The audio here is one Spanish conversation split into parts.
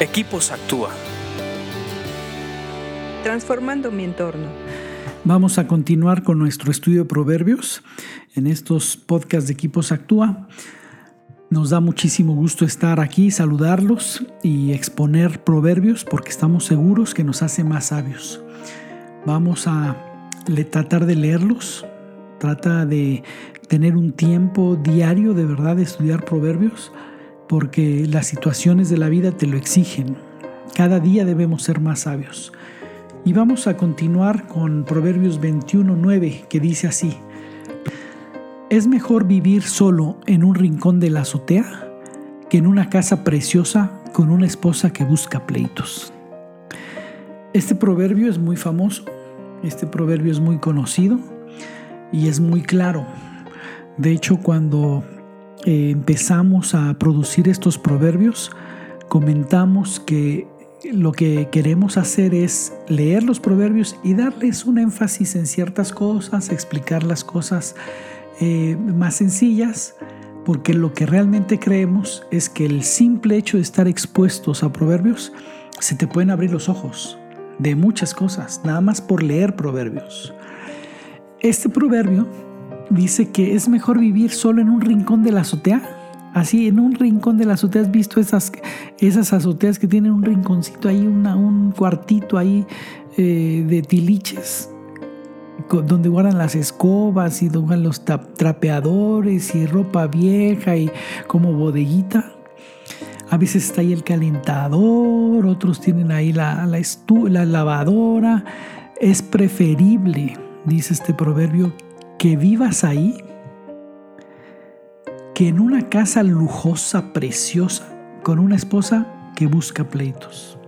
Equipos Actúa. Transformando mi entorno. Vamos a continuar con nuestro estudio de proverbios en estos podcasts de Equipos Actúa. Nos da muchísimo gusto estar aquí, saludarlos y exponer proverbios porque estamos seguros que nos hace más sabios. Vamos a tratar de leerlos, trata de tener un tiempo diario de verdad de estudiar proverbios porque las situaciones de la vida te lo exigen. Cada día debemos ser más sabios. Y vamos a continuar con Proverbios 21.9 que dice así. Es mejor vivir solo en un rincón de la azotea que en una casa preciosa con una esposa que busca pleitos. Este proverbio es muy famoso, este proverbio es muy conocido y es muy claro. De hecho, cuando eh, empezamos a producir estos proverbios, comentamos que lo que queremos hacer es leer los proverbios y darles un énfasis en ciertas cosas, explicar las cosas eh, más sencillas, porque lo que realmente creemos es que el simple hecho de estar expuestos a proverbios, se te pueden abrir los ojos de muchas cosas, nada más por leer proverbios. Este proverbio dice que es mejor vivir solo en un rincón de la azotea. Así, en un rincón de la azotea, ¿has visto esas, esas azoteas que tienen un rinconcito ahí, un cuartito ahí eh, de tiliches? donde guardan las escobas y donde los trapeadores y ropa vieja y como bodeguita. A veces está ahí el calentador, otros tienen ahí la, la, la lavadora. Es preferible, dice este proverbio, que vivas ahí que en una casa lujosa, preciosa, con una esposa que busca pleitos.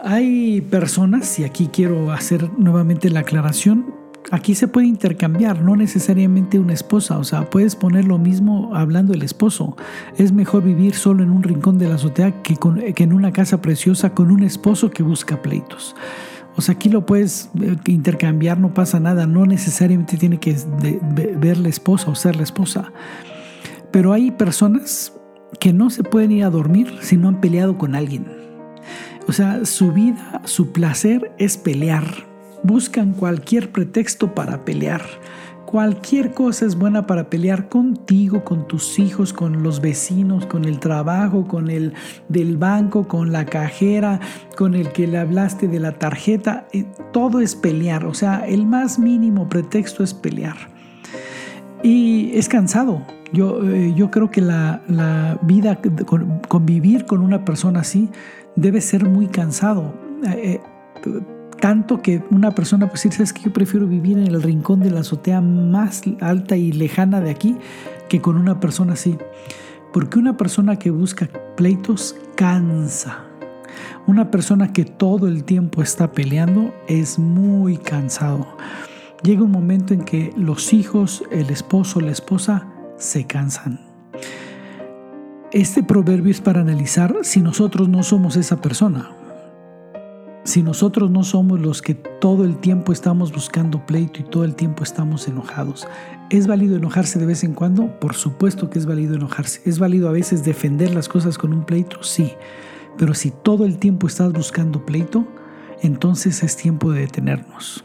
Hay personas, y aquí quiero hacer nuevamente la aclaración, aquí se puede intercambiar, no necesariamente una esposa, o sea, puedes poner lo mismo hablando del esposo. Es mejor vivir solo en un rincón de la azotea que, que en una casa preciosa con un esposo que busca pleitos. O sea, aquí lo puedes eh, intercambiar, no pasa nada, no necesariamente tiene que ver la esposa o ser la esposa. Pero hay personas que no se pueden ir a dormir si no han peleado con alguien. O sea, su vida, su placer es pelear. Buscan cualquier pretexto para pelear. Cualquier cosa es buena para pelear contigo, con tus hijos, con los vecinos, con el trabajo, con el del banco, con la cajera, con el que le hablaste de la tarjeta. Eh, todo es pelear, o sea, el más mínimo pretexto es pelear. Y es cansado. Yo, eh, yo creo que la, vida, convivir con una persona así, debe ser muy cansado. Tanto que una persona pues decir, es que yo prefiero vivir en el rincón de la azotea más alta y lejana de aquí que con una persona así. Porque una persona que busca pleitos cansa. Una persona que todo el tiempo está peleando es muy cansado. Llega un momento en que los hijos, el esposo, la esposa se cansan. Este proverbio es para analizar si nosotros no somos esa persona si nosotros no somos los que todo el tiempo estamos buscando pleito y todo el tiempo estamos enojados, ¿es válido enojarse de vez en cuando? Por supuesto que es válido enojarse. ¿Es válido a veces defender las cosas con un pleito? Sí. Pero si todo el tiempo estás buscando pleito, entonces es tiempo de detenernos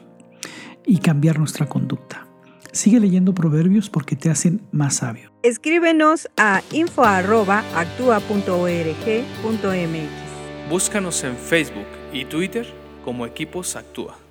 y cambiar nuestra conducta. Sigue leyendo proverbios porque te hacen más sabio. Escríbenos a info.actua.org.mx. Búscanos en Facebook y Twitter como Equipos Actúa.